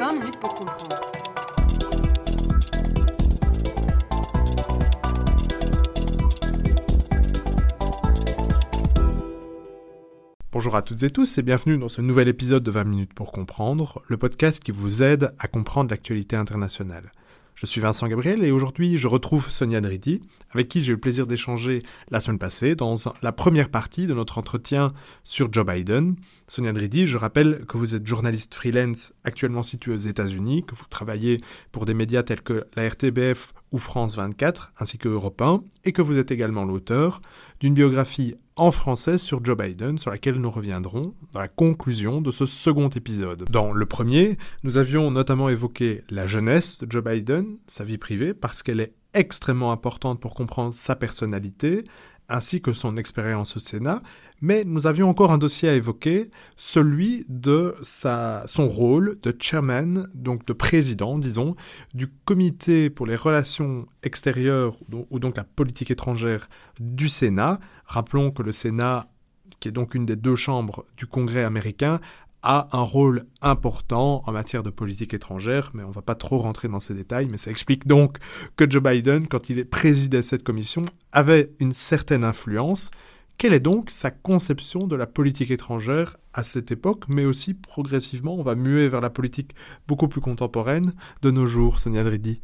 20 minutes pour comprendre. Bonjour à toutes et tous et bienvenue dans ce nouvel épisode de 20 minutes pour comprendre, le podcast qui vous aide à comprendre l'actualité internationale. Je suis Vincent Gabriel et aujourd'hui je retrouve Sonia Dridi, avec qui j'ai eu le plaisir d'échanger la semaine passée dans la première partie de notre entretien sur Joe Biden. Sonia Dridi, je rappelle que vous êtes journaliste freelance actuellement située aux États-Unis, que vous travaillez pour des médias tels que la RTBF ou France 24, ainsi que Europe 1, et que vous êtes également l'auteur d'une biographie en français sur Joe Biden, sur laquelle nous reviendrons dans la conclusion de ce second épisode. Dans le premier, nous avions notamment évoqué la jeunesse de Joe Biden, sa vie privée, parce qu'elle est extrêmement importante pour comprendre sa personnalité, ainsi que son expérience au Sénat, mais nous avions encore un dossier à évoquer, celui de son rôle de chairman, donc de président, disons, du comité pour les relations extérieures, ou donc la politique étrangère du Sénat. Rappelons que le Sénat, qui est donc une des deux chambres du Congrès américain, a un rôle important en matière de politique étrangère, mais on ne va pas trop rentrer dans ces détails, mais ça explique donc que Joe Biden, quand il présidait cette commission, avait une certaine influence. Quelle est donc sa conception de la politique étrangère à cette époque, mais aussi progressivement, on va muer vers la politique beaucoup plus contemporaine de nos jours, Sonia Dridi?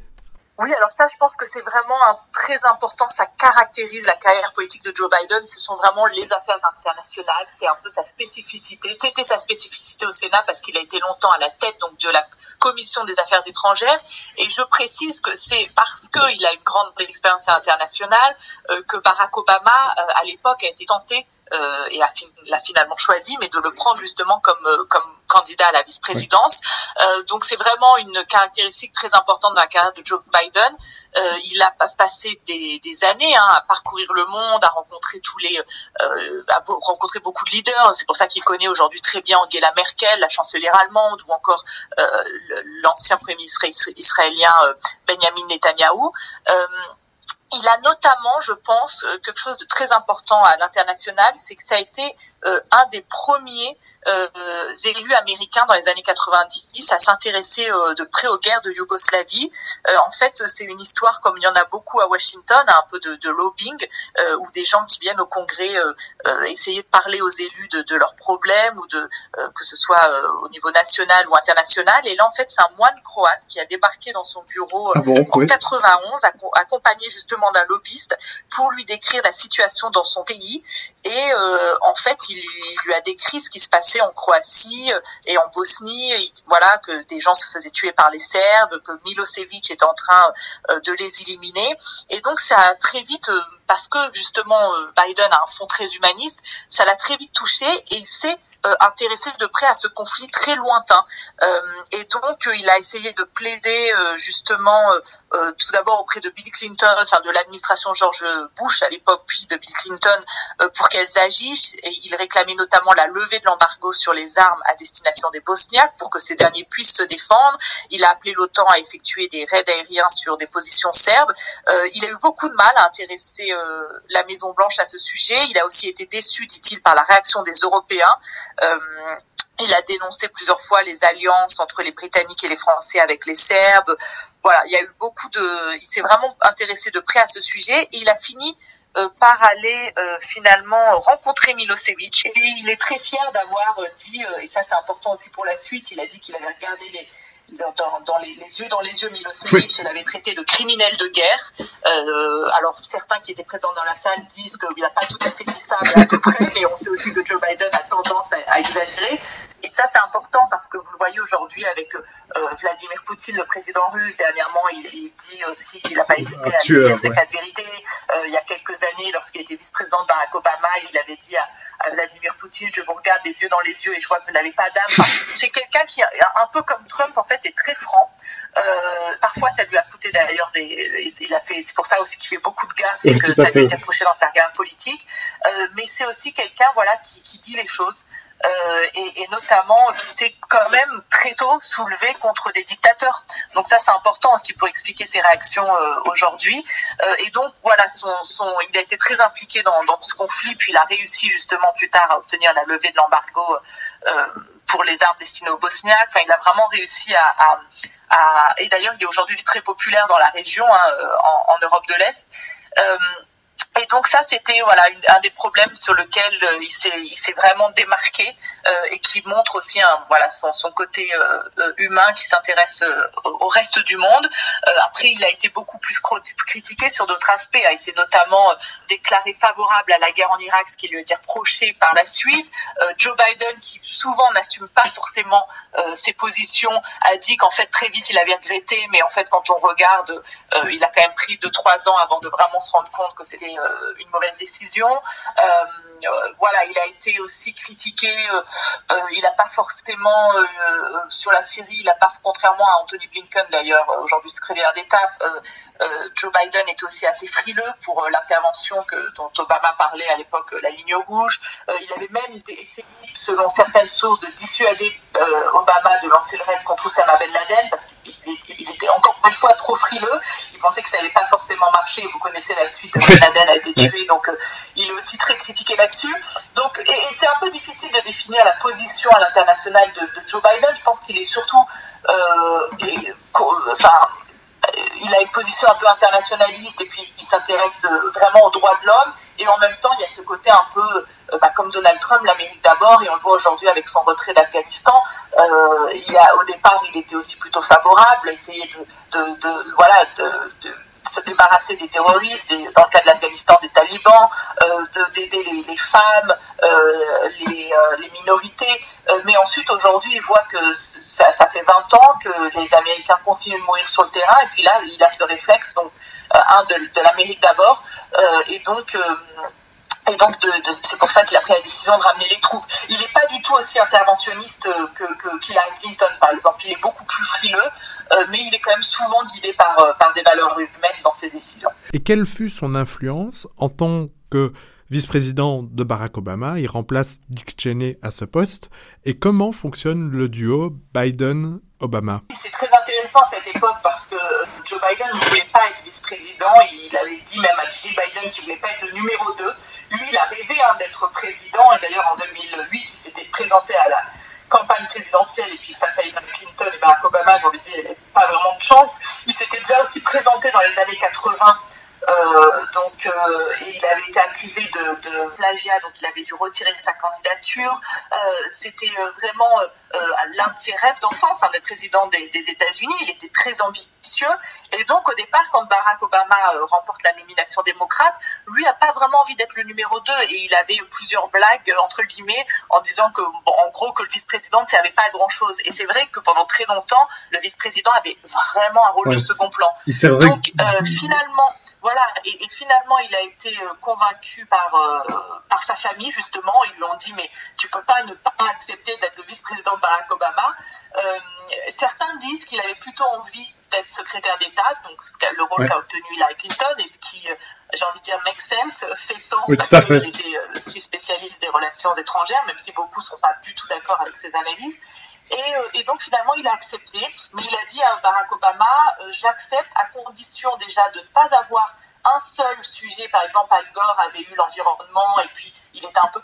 Oui, alors ça, je pense que c'est vraiment un, très important. Ça caractérise la carrière politique de Joe Biden. Ce sont vraiment les affaires internationales. C'est un peu sa spécificité. C'était sa spécificité au Sénat parce qu'il a été longtemps à la tête donc de la commission des affaires étrangères. Et je précise que c'est parce qu'il a une grande expérience internationale euh, que Barack Obama, euh, à l'époque, a été tenté euh, et a l'a finalement choisi, mais de le prendre justement comme euh, comme candidat à la vice-présidence. Euh, donc c'est vraiment une caractéristique très importante dans la carrière de Joe Biden. Euh, il a passé des, des années hein, à parcourir le monde, à rencontrer tous les, euh, à rencontrer beaucoup de leaders. C'est pour ça qu'il connaît aujourd'hui très bien Angela Merkel, la chancelière allemande, ou encore euh, l'ancien premier ministre israélien Benjamin Netanyahu. Il a notamment, je pense, quelque chose de très important à l'international, c'est que ça a été un des premiers euh, élus américains dans les années 90 à s'intéresser euh, de près aux guerres de Yougoslavie. Euh, en fait, c'est une histoire comme il y en a beaucoup à Washington, un peu de, de lobbying, où des gens qui viennent au Congrès essayer de parler aux élus de, de leurs problèmes ou de que ce soit au niveau national ou international. Et là, en fait, c'est un moine croate qui a débarqué dans son bureau ah en 91, accompagné justement d'un lobbyiste, pour lui décrire la situation dans son pays. Et en fait, il lui a décrit ce qui se passait en Croatie euh, et en Bosnie, voilà que des gens se faisaient tuer par les Serbes, que Milosevic était en train euh, de les éliminer. Et donc ça a très vite, euh, parce que justement Biden a un fond très humaniste, ça l'a très vite touché et il s'est euh, intéressé de près à ce conflit très lointain. Euh, et donc, euh, il a essayé de plaider justement tout d'abord auprès de Bill Clinton, enfin de l'administration George Bush à l'époque, puis de Bill Clinton, pour qu'elles agissent. Et il réclamait notamment la levée de l'embargo sur les armes à destination des Bosniaques pour que ces derniers puissent se défendre. Il a appelé l'OTAN à effectuer des raids aériens sur des positions serbes. il a eu beaucoup de mal à intéresser la Maison Blanche à ce sujet. Il a aussi été déçu, dit-il, par la réaction des Européens. Euh, il a dénoncé plusieurs fois les alliances entre les Britanniques et les Français avec les Serbes. Voilà, il y a eu beaucoup de. Il s'est vraiment intéressé de près à ce sujet et il a fini euh, par aller euh, finalement rencontrer Milosevic. Et il est très fier d'avoir dit, et ça c'est important aussi pour la suite, il a dit qu'il avait regardé les, dans, les, yeux dans les yeux Milosevic, il avait traité de criminel de guerre. Euh, alors certains qui étaient présents dans la salle disent qu'il n'a pas tout à fait dit ça, mais à peu près, mais on sait aussi que Joe Biden a tendance à, exagérer. Et ça c'est important parce que vous le voyez aujourd'hui avec euh, Vladimir Poutine, le président russe, dernièrement il, dit aussi qu'il n'a pas hésité à dire ses quatre vérités. Euh, il y a quelques années, lorsqu'il était vice-président de Barack Obama, il avait dit à, Vladimir Poutine, je vous regarde des yeux dans les yeux et je vois que vous n'avez pas d'âme. c'est quelqu'un qui, un peu comme Trump en fait, est très franc. Euh, parfois, ça lui a coûté d'ailleurs des. Il a fait. C'est pour ça aussi qu'il fait beaucoup de gaffes et que ça lui a été reproché dans sa regard politique. Euh, mais c'est aussi quelqu'un, voilà, qui, dit les choses. Euh, et, et, notamment c'était quand même très tôt soulevé contre des dictateurs. Donc ça c'est important aussi pour expliquer ses réactions euh, aujourd'hui. Euh, et donc voilà, son, son, il a été très impliqué dans, dans, ce conflit, puis il a réussi justement plus tard à obtenir la levée de l'embargo euh, pour les armes destinées aux Bosniaques. Enfin, il a vraiment réussi à, à, à et d'ailleurs il est aujourd'hui très populaire dans la région, hein, en, en, Europe de l'Est. Et donc ça, c'était voilà un des problèmes sur lequel euh, il s'est vraiment démarqué euh, et qui montre aussi un, voilà son, son côté euh, euh humain qui s'intéresse au reste du monde. après, il a été beaucoup plus critiqué sur d'autres aspects. Hein. Il s'est notamment déclaré favorable à la guerre en Irak, ce qui lui été reproché par la suite. Joe Biden, qui souvent n'assume pas forcément ses positions, a dit qu'en fait très vite il avait regretté, mais en fait quand on regarde, il a quand même pris deux trois ans avant de vraiment se rendre compte que c'était une mauvaise décision. Euh, voilà, il a été aussi critiqué. Euh, il n'a pas forcément sur la Syrie, il n'a pas, contrairement à Anthony Blinken d'ailleurs, aujourd'hui secrétaire d'État, Joe Biden est aussi assez frileux pour l'intervention que dont Obama parlait à l'époque, la ligne rouge. il avait même essayé, selon certaines sources, de dissuader Obama de lancer le raid contre Osama Ben Laden parce qu'il était encore une fois trop frileux. Il pensait que ça n'allait pas forcément marcher. Vous connaissez la suite. Ben Laden été tué, donc euh, il est aussi très critiqué là-dessus. Donc, et, et c'est un peu difficile de définir la position à l'international de, de, Joe Biden. Je pense qu'il est surtout, euh, et, enfin, il a une position un peu internationaliste et puis il s'intéresse euh, vraiment aux droits de l'homme. Et en même temps, il y a ce côté un peu euh, bah, comme Donald Trump, l'Amérique d'abord, et on le voit aujourd'hui avec son retrait d'Afghanistan. Euh, il y a, au départ, il était aussi plutôt favorable, essayer de, de, de voilà, de, de se débarrasser des terroristes, des, dans le cas de l'Afghanistan des talibans, euh, d'aider les, femmes, euh, les, euh, les, minorités. Mais ensuite, aujourd'hui, il voit que ça, fait 20 ans que les Américains continuent de mourir sur le terrain. Et puis là, il a ce réflexe, donc, un de, de l'Amérique d'abord. Et donc et donc, c'est pour ça qu'il a pris la décision de ramener les troupes. Il n'est pas du tout aussi interventionniste que, que Hillary Clinton, par exemple. Il est beaucoup plus frileux, euh, mais il est quand même souvent guidé par, euh, par des valeurs humaines dans ses décisions. Et quelle fut son influence en tant que vice-président de Barack Obama? Il remplace Dick Cheney à ce poste. Et comment fonctionne le duo Biden Obama. C'est très intéressant cette époque parce que Joe Biden ne voulait pas être vice-président. Il avait dit même à Jill Biden qu'il ne voulait pas être le numéro 2. Lui, il a rêvé hein, d'être président et d'ailleurs en 2008, il s'était présenté à la campagne présidentielle et puis face à Hillary Clinton et Barack Obama, j'ai envie de dire, il n'avait pas vraiment de chance. Il s'était déjà aussi présenté dans les années 80 euh, donc, euh, il avait été accusé de, de, plagiat, donc il avait dû retirer de sa candidature. Euh, C'était euh, vraiment euh, l'un de ses rêves d'enfance, hein, d'être président des, des États-Unis. Il était très ambitieux. Et donc, au départ, quand Barack Obama remporte la nomination démocrate, lui n'a pas vraiment envie d'être le numéro 2. Et il avait plusieurs blagues, entre guillemets, en disant que, bon, en gros, que le vice-président ne servait pas à grand-chose. Et c'est vrai que pendant très longtemps, le vice-président avait vraiment un rôle ouais. de second plan. Donc, finalement, voilà, et, finalement, il a été euh, convaincu par, euh, par sa famille, justement. Ils lui ont dit, mais tu peux pas ne pas accepter d'être le vice-président de Barack Obama. Euh, certains disent qu'il avait plutôt envie d'être secrétaire d'État, donc le rôle ouais. qu'a obtenu Hillary Clinton, et ce qui, euh, j'ai envie de dire, make sense, fait sens, oui, parce qu'il était euh, si spécialiste des relations étrangères, même si beaucoup ne sont pas du tout d'accord avec ses analyses. Et, euh, et, donc finalement, il a accepté, mais il a dit à Barack Obama, euh, j'accepte à condition déjà de ne pas avoir un seul sujet. Par exemple, Al Gore avait eu l'environnement et puis il était un peu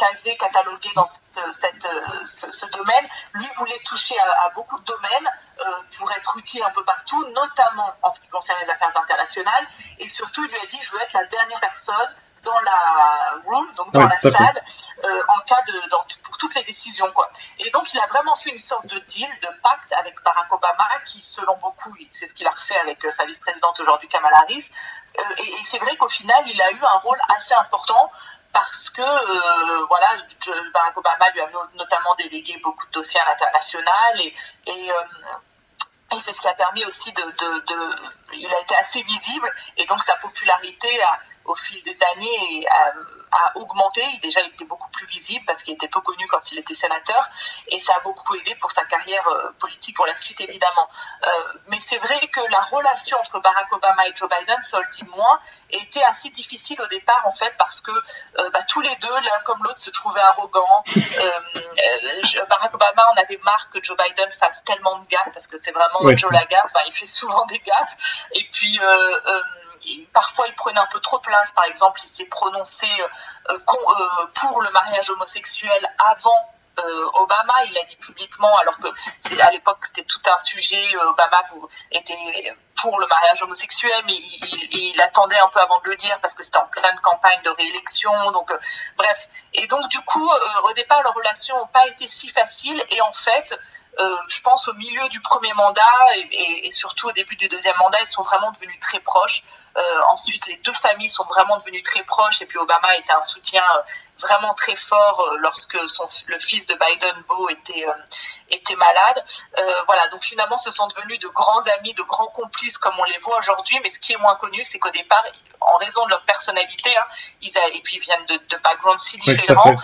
casé, catalogué dans cette, cette, ce, ce, domaine. Lui voulait toucher à, à beaucoup de domaines euh, pour être utile un peu partout, notamment en ce qui concerne les affaires internationales. Et surtout, il lui a dit, je veux être la dernière personne dans la room, donc dans la salle, euh, en cas de, dans, pour toutes les décisions, quoi. Et donc, il a vraiment fait une sorte de deal, de pacte avec Barack Obama, qui, selon beaucoup, c'est ce qu'il a refait avec euh, sa vice-présidente aujourd'hui, Kamala Harris. Euh, et, et c'est vrai qu'au final, il a eu un rôle assez important parce que euh, voilà, Barack Obama lui a notamment délégué beaucoup de dossiers à l'international et, euh, c'est ce qui a permis aussi de, il a été assez visible et donc sa popularité a au fil des années a, augmenté. Déjà, il était beaucoup plus visible parce qu'il était peu connu quand il était sénateur et ça a beaucoup aidé pour sa carrière politique pour la suite, évidemment. mais c'est vrai que la relation entre Barack Obama et Joe Biden, ça moins, était assez difficile au départ, en fait, parce que bah, tous les deux, l'un comme l'autre, se trouvaient arrogants. Barack Obama en avait marre que Joe Biden fasse tellement de gaffes parce que c'est vraiment Joe la gaffe. il fait souvent des gaffes. Et puis, euh, euh, parfois il prenait un peu trop place. Par exemple, il s'est prononcé euh, pour le mariage homosexuel avant Obama, il l'a dit publiquement, alors que à l'époque c'était tout un sujet. Obama était pour le mariage homosexuel, mais il, attendait un peu avant de le dire parce que c'était en pleine campagne de réélection. Donc, bref. Et donc, du coup, au départ, leurs relations n'ont pas été si faciles. Et en fait, euh, je pense au milieu du premier mandat et, surtout au début du deuxième mandat, ils sont vraiment devenus très proches. Euh, ensuite, les deux familles sont vraiment devenues très proches et puis Obama était un soutien euh, vraiment très fort lorsque le fils de Biden, Beau, était, était malade. voilà, donc finalement, ce sont devenus de grands amis, de grands complices comme on les voit aujourd'hui. Mais ce qui est moins connu, c'est qu'au départ, en raison de leur personnalité, hein, ils et puis ils viennent de, de backgrounds si différents,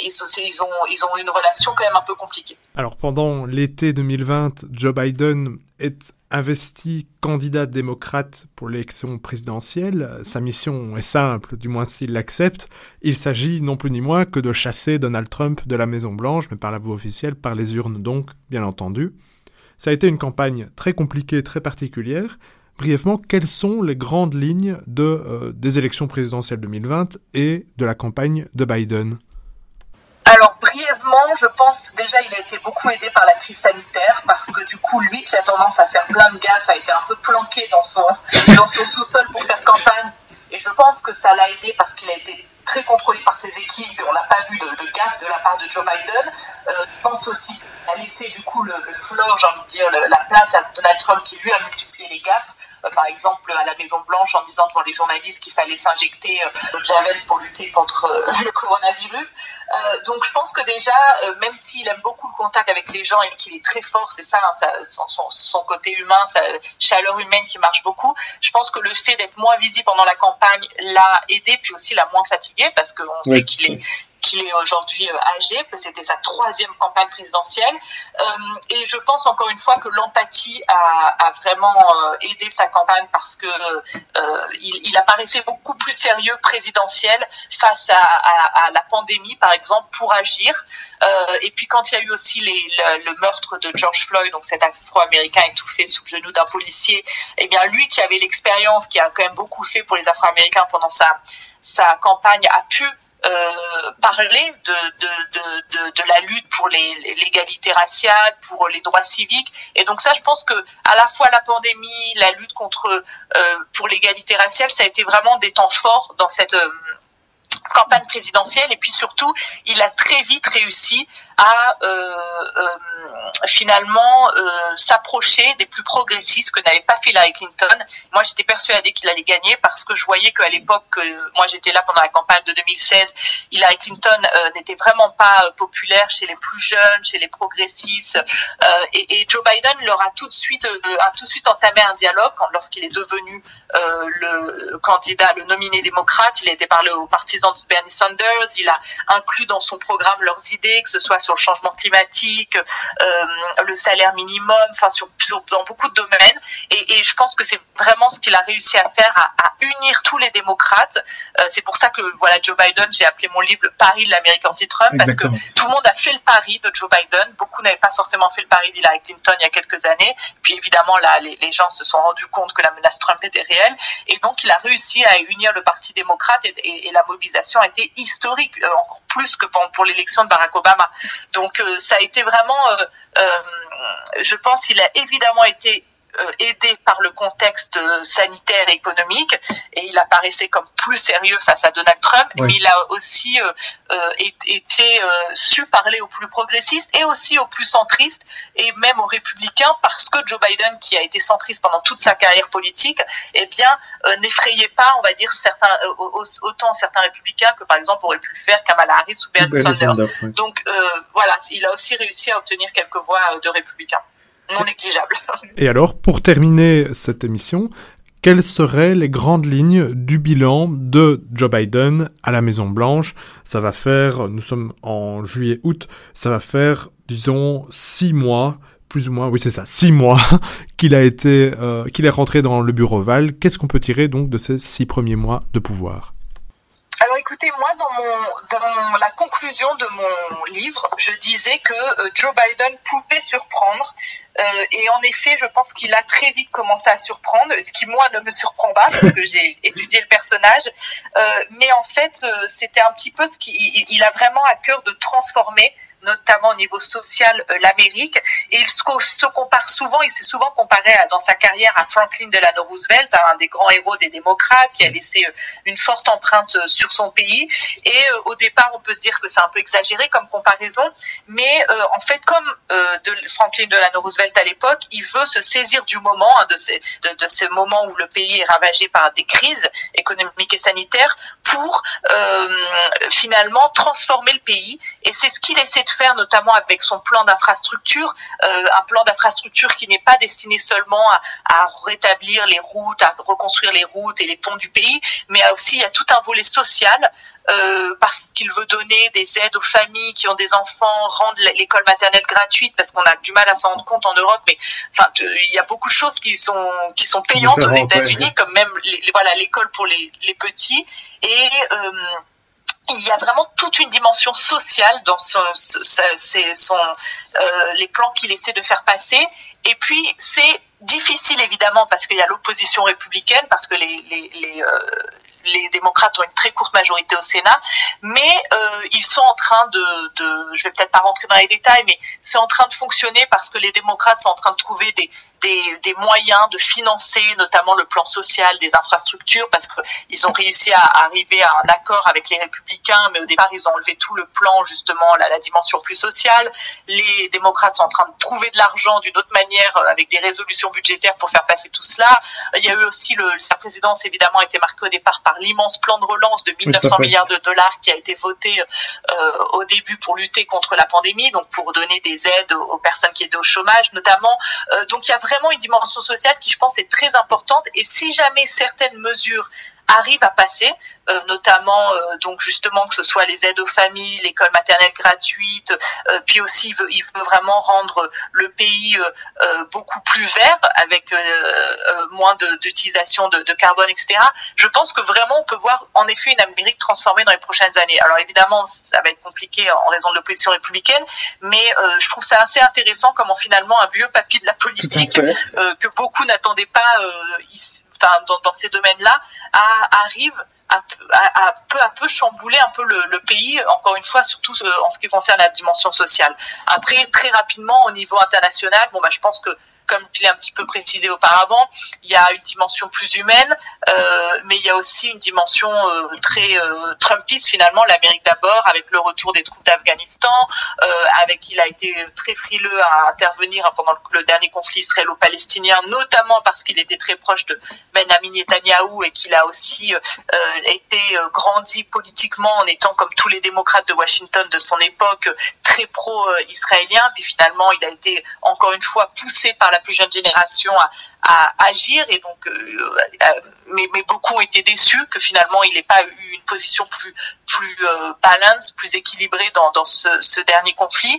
ils, ils, ont, ils ont une relation quand même un peu compliquée. Alors pendant l'été 2020, Joe Biden est investi candidat démocrate pour l'élection présidentielle. Sa mission est simple, du moins s'il l'accepte. Il s'agit non plus ni moins que de chasser Donald Trump de la Maison Blanche, mais par la voie officielle, par les urnes donc, bien entendu. Ça a été une campagne très compliquée, très particulière. Brièvement, quelles sont les grandes lignes euh, des élections présidentielles 2020 et de la campagne de Biden? Brièvement, je pense déjà il a été beaucoup aidé par la crise sanitaire parce que du coup lui qui a tendance à faire plein de gaffes a été un peu planqué dans son dans son sous-sol pour faire campagne et je pense que ça l'a aidé parce qu'il a été très contrôlé par ses équipes et on n'a pas vu de, de gaffe de la part de Joe Biden. Euh, je pense aussi a laissé du coup le, le floor, j'ai envie de dire, la place à Donald Trump qui lui a multiplié les gaffes. Euh, par exemple à la Maison Blanche en disant devant les journalistes qu'il fallait s'injecter euh, le Javel pour lutter contre euh, le coronavirus. donc je pense que déjà, même s'il aime beaucoup le contact avec les gens et qu'il est très fort, c'est ça, hein, son, côté humain, sa chaleur humaine qui marche beaucoup, je pense que le fait d'être moins visible pendant la campagne l'a aidé, puis aussi l'a moins fatigué parce qu'on sait qu'il est qu'il est aujourd'hui euh, âgé, que c'était sa troisième campagne présidentielle. Euh, et je pense encore une fois que l'empathie a, vraiment euh, aidé sa campagne parce que il, apparaissait beaucoup plus sérieux présidentiel face à, la pandémie, par exemple, pour agir. et puis quand il y a eu aussi le, meurtre de George Floyd, donc cet Afro-Américain étouffé sous le genou d'un policier, eh bien lui qui avait l'expérience, qui a quand même beaucoup fait pour les Afro-Américains pendant sa, sa campagne, a pu euh, parler de, de, de, de, la lutte pour l'égalité raciale, pour les droits civiques. Et donc ça, je pense que à la fois la pandémie, la lutte contre euh, pour l'égalité raciale, ça a été vraiment des temps forts dans cette euh, campagne présidentielle. Et puis surtout, il a très vite réussi à euh, euh, finalement euh, s'approcher des plus progressistes que n'avait pas fait Hillary Clinton. Moi, j'étais persuadée qu'il allait gagner parce que je voyais qu'à l'époque, moi j'étais là pendant la campagne de 2016, Hillary Clinton n'était vraiment pas populaire chez les plus jeunes, chez les progressistes, et, Joe Biden leur a tout de suite a tout de suite entamé un dialogue lorsqu'il est devenu le candidat, le nominé démocrate. Il a été parlé aux partisans de Bernie Sanders, il a inclus dans son programme leurs idées, que ce soit sur le changement climatique, euh, le salaire minimum, enfin sur, dans beaucoup de domaines. Et, je pense que c'est vraiment ce qu'il a réussi à faire, à, unir tous les démocrates. Euh, c'est pour ça que voilà Joe Biden, j'ai appelé mon livre le pari de l'Amérique anti-Trump parce que tout le monde a fait le pari de Joe Biden. Beaucoup n'avaient pas forcément fait le pari d'Hillary Clinton il y a quelques années. Puis évidemment là, les, gens se sont rendus compte que la menace Trump était réelle. Et donc il a réussi à unir le Parti démocrate et, la mobilisation a été historique, euh, encore plus que pour, pour l'élection de Barack Obama. Donc euh, ça a été vraiment, euh, euh, je pense, qu'il a évidemment été euh, aidé par le contexte sanitaire et économique. Et il apparaissait comme plus sérieux face à Donald Trump, mais il a aussi euh, euh, été su parler aux plus progressistes et aussi aux plus centristes et même aux républicains parce que Joe Biden, qui a été centriste pendant toute sa carrière politique, eh bien n'effrayait pas, on va dire certains autant certains républicains que par exemple aurait pu le faire Kamala Harris ou Bernie Sanders. Donc voilà, il a aussi réussi à obtenir quelques voix de républicains non négligeable. Et alors, pour terminer cette émission, quelles seraient les grandes lignes du bilan de Joe Biden à la Maison Blanche Ça va faire, nous sommes en juillet-août, ça va faire, disons, six mois, plus ou moins, oui c'est ça, six mois qu'il a été, euh, qu'il est rentré dans le bureau Val. Qu'est-ce qu'on peut tirer donc de ces six premiers mois de pouvoir? Écoutez, moi, dans, mon, dans la conclusion de mon livre, je disais que euh, Joe Biden pouvait surprendre. Euh, et en effet, je pense qu'il a très vite commencé à surprendre, ce qui, moi, ne me surprend pas parce que j'ai étudié le personnage. Euh, mais en fait, euh, c'était un petit peu ce qu'il il a vraiment à cœur de transformer notamment au niveau social, euh, l'Amérique. Et il se, compare souvent, il s'est souvent comparé dans sa carrière à Franklin Delano Roosevelt, un des grands héros des démocrates, qui a laissé euh, une forte empreinte euh, sur son pays. Et au départ, on peut se dire que c'est un peu exagéré comme comparaison, mais en fait, comme Franklin Delano Roosevelt à l'époque, il veut se saisir du moment, hein, de, ces, de, ces moments où le pays est ravagé par des crises économiques et sanitaires, pour finalement transformer le pays. Et c'est ce qu'il essaie de faire, notamment avec son plan d'infrastructure, euh, un plan d'infrastructure qui n'est pas destiné seulement à, à, rétablir les routes, à reconstruire les routes et les ponts du pays, mais aussi a tout un volet social euh, parce qu'il veut donner des aides aux familles qui ont des enfants, rendre l'école maternelle gratuite parce qu'on a du mal à s'en rendre compte en Europe, mais enfin il y a beaucoup de choses qui sont qui sont payantes aux États-Unis, comme même les, voilà l'école pour les, les petits. Et euh, il y a vraiment toute une dimension sociale dans son, son, euh, les plans qu'il essaie de faire passer. Et puis, c'est difficile, évidemment, parce qu'il y a l'opposition républicaine, parce que les, les, les, euh, les démocrates ont une très courte majorité au Sénat, mais euh, ils sont en train de, de je vais peut-être pas rentrer dans les détails, mais c'est en train de fonctionner parce que les démocrates sont en train de trouver des, des, des, moyens de financer notamment le plan social des infrastructures parce qu'ils ont réussi à arriver à un accord avec les républicains, mais au départ ils ont enlevé tout le plan justement la, la dimension plus sociale. Les démocrates sont en train de trouver de l'argent d'une autre manière euh, avec des résolutions budgétaires pour faire passer tout cela. Il y a eu aussi le, sa présidence évidemment a été marquée au départ par l'immense plan de relance de 1900 milliards de dollars qui a été voté euh, au début pour lutter contre la pandémie, donc pour donner des aides aux, aux personnes qui étaient au chômage notamment. Euh, donc il y a vraiment une dimension sociale qui, je pense, est très importante. Et si jamais certaines mesures arrivent à passer, euh, notamment euh, donc justement que ce soit les aides aux familles, l'école maternelle gratuite, euh, puis aussi il veut, il veut, vraiment rendre le pays beaucoup plus vert avec moins d'utilisation de, de, de, carbone, etc. Je pense que vraiment on peut voir en effet une Amérique transformée dans les prochaines années. Alors évidemment ça va être compliqué en raison de l'opposition républicaine, mais je trouve ça assez intéressant comment finalement un vieux papy de la politique que beaucoup n'attendaient pas ici, dans, dans ces domaines-là arrive à, à, à, peu à peu chambouler un peu le, le, pays, encore une fois, surtout en ce qui concerne la dimension sociale. Après, très rapidement, au niveau international, bon, bah, je pense que comme je l'ai un petit peu précisé auparavant, il y a une dimension plus humaine, euh, mais il y a aussi une dimension euh, très euh, Trumpiste finalement, l'Amérique d'abord, avec le retour des troupes d'Afghanistan, avec il a été très frileux à intervenir pendant le, dernier conflit israélo-palestinien, notamment parce qu'il était très proche de Benjamin Netanyahu et qu'il a aussi été grandi politiquement en étant comme tous les démocrates de Washington de son époque très pro-israélien, puis finalement il a été encore une fois poussé par la la plus jeune génération à, agir et donc euh, euh, mais, beaucoup ont été déçus que finalement il n'ait pas eu une position plus plus euh, balance, plus équilibrée dans, ce, dernier conflit.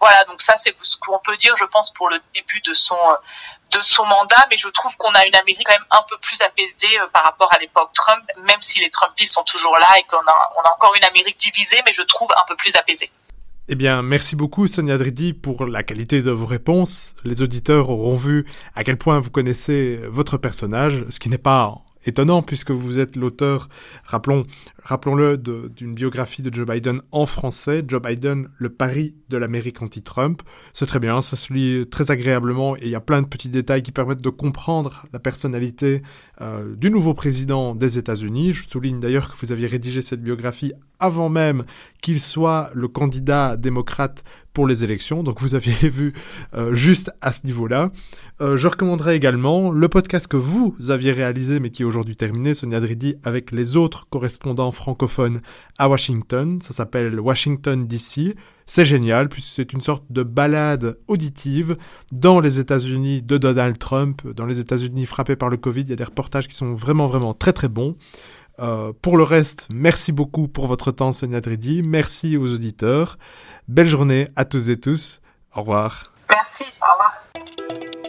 Voilà, donc ça c'est ce qu'on peut dire, je pense, pour le début de son de son mandat, mais je trouve qu'on a une Amérique quand même un peu plus apaisée par rapport à l'époque Trump, même si les Trumpistes sont toujours là et qu'on a, on a encore une Amérique divisée, mais je trouve un peu plus apaisée. Eh bien, merci beaucoup Sonia Dridi pour la qualité de vos réponses. Les auditeurs auront vu à quel point vous connaissez votre personnage, ce qui n'est pas étonnant puisque vous êtes l'auteur, rappelons, rappelons-le, d'une biographie de Joe Biden en français, Joe Biden, le pari de l'Amérique anti-Trump. C'est très bien, ça se lit très agréablement et il y a plein de petits détails qui permettent de comprendre la personnalité euh, du nouveau président des États-Unis. Je souligne d'ailleurs que vous aviez rédigé cette biographie avant même qu'il soit le candidat démocrate pour les élections. Donc vous aviez vu euh, juste à ce niveau-là. Euh, je recommanderais également le podcast que vous aviez réalisé mais qui est aujourd'hui terminé, Sonia Dridi, avec les autres correspondants francophones à Washington. Ça s'appelle Washington DC. C'est génial puisque c'est une sorte de balade auditive dans les États-Unis de Donald Trump, dans les États-Unis frappés par le Covid. Il y a des reportages qui sont vraiment vraiment très très bons. Euh, pour le reste, merci beaucoup pour votre temps, Sonia Dridi. Merci aux auditeurs. Belle journée à tous et tous. Au revoir. Merci. Au revoir.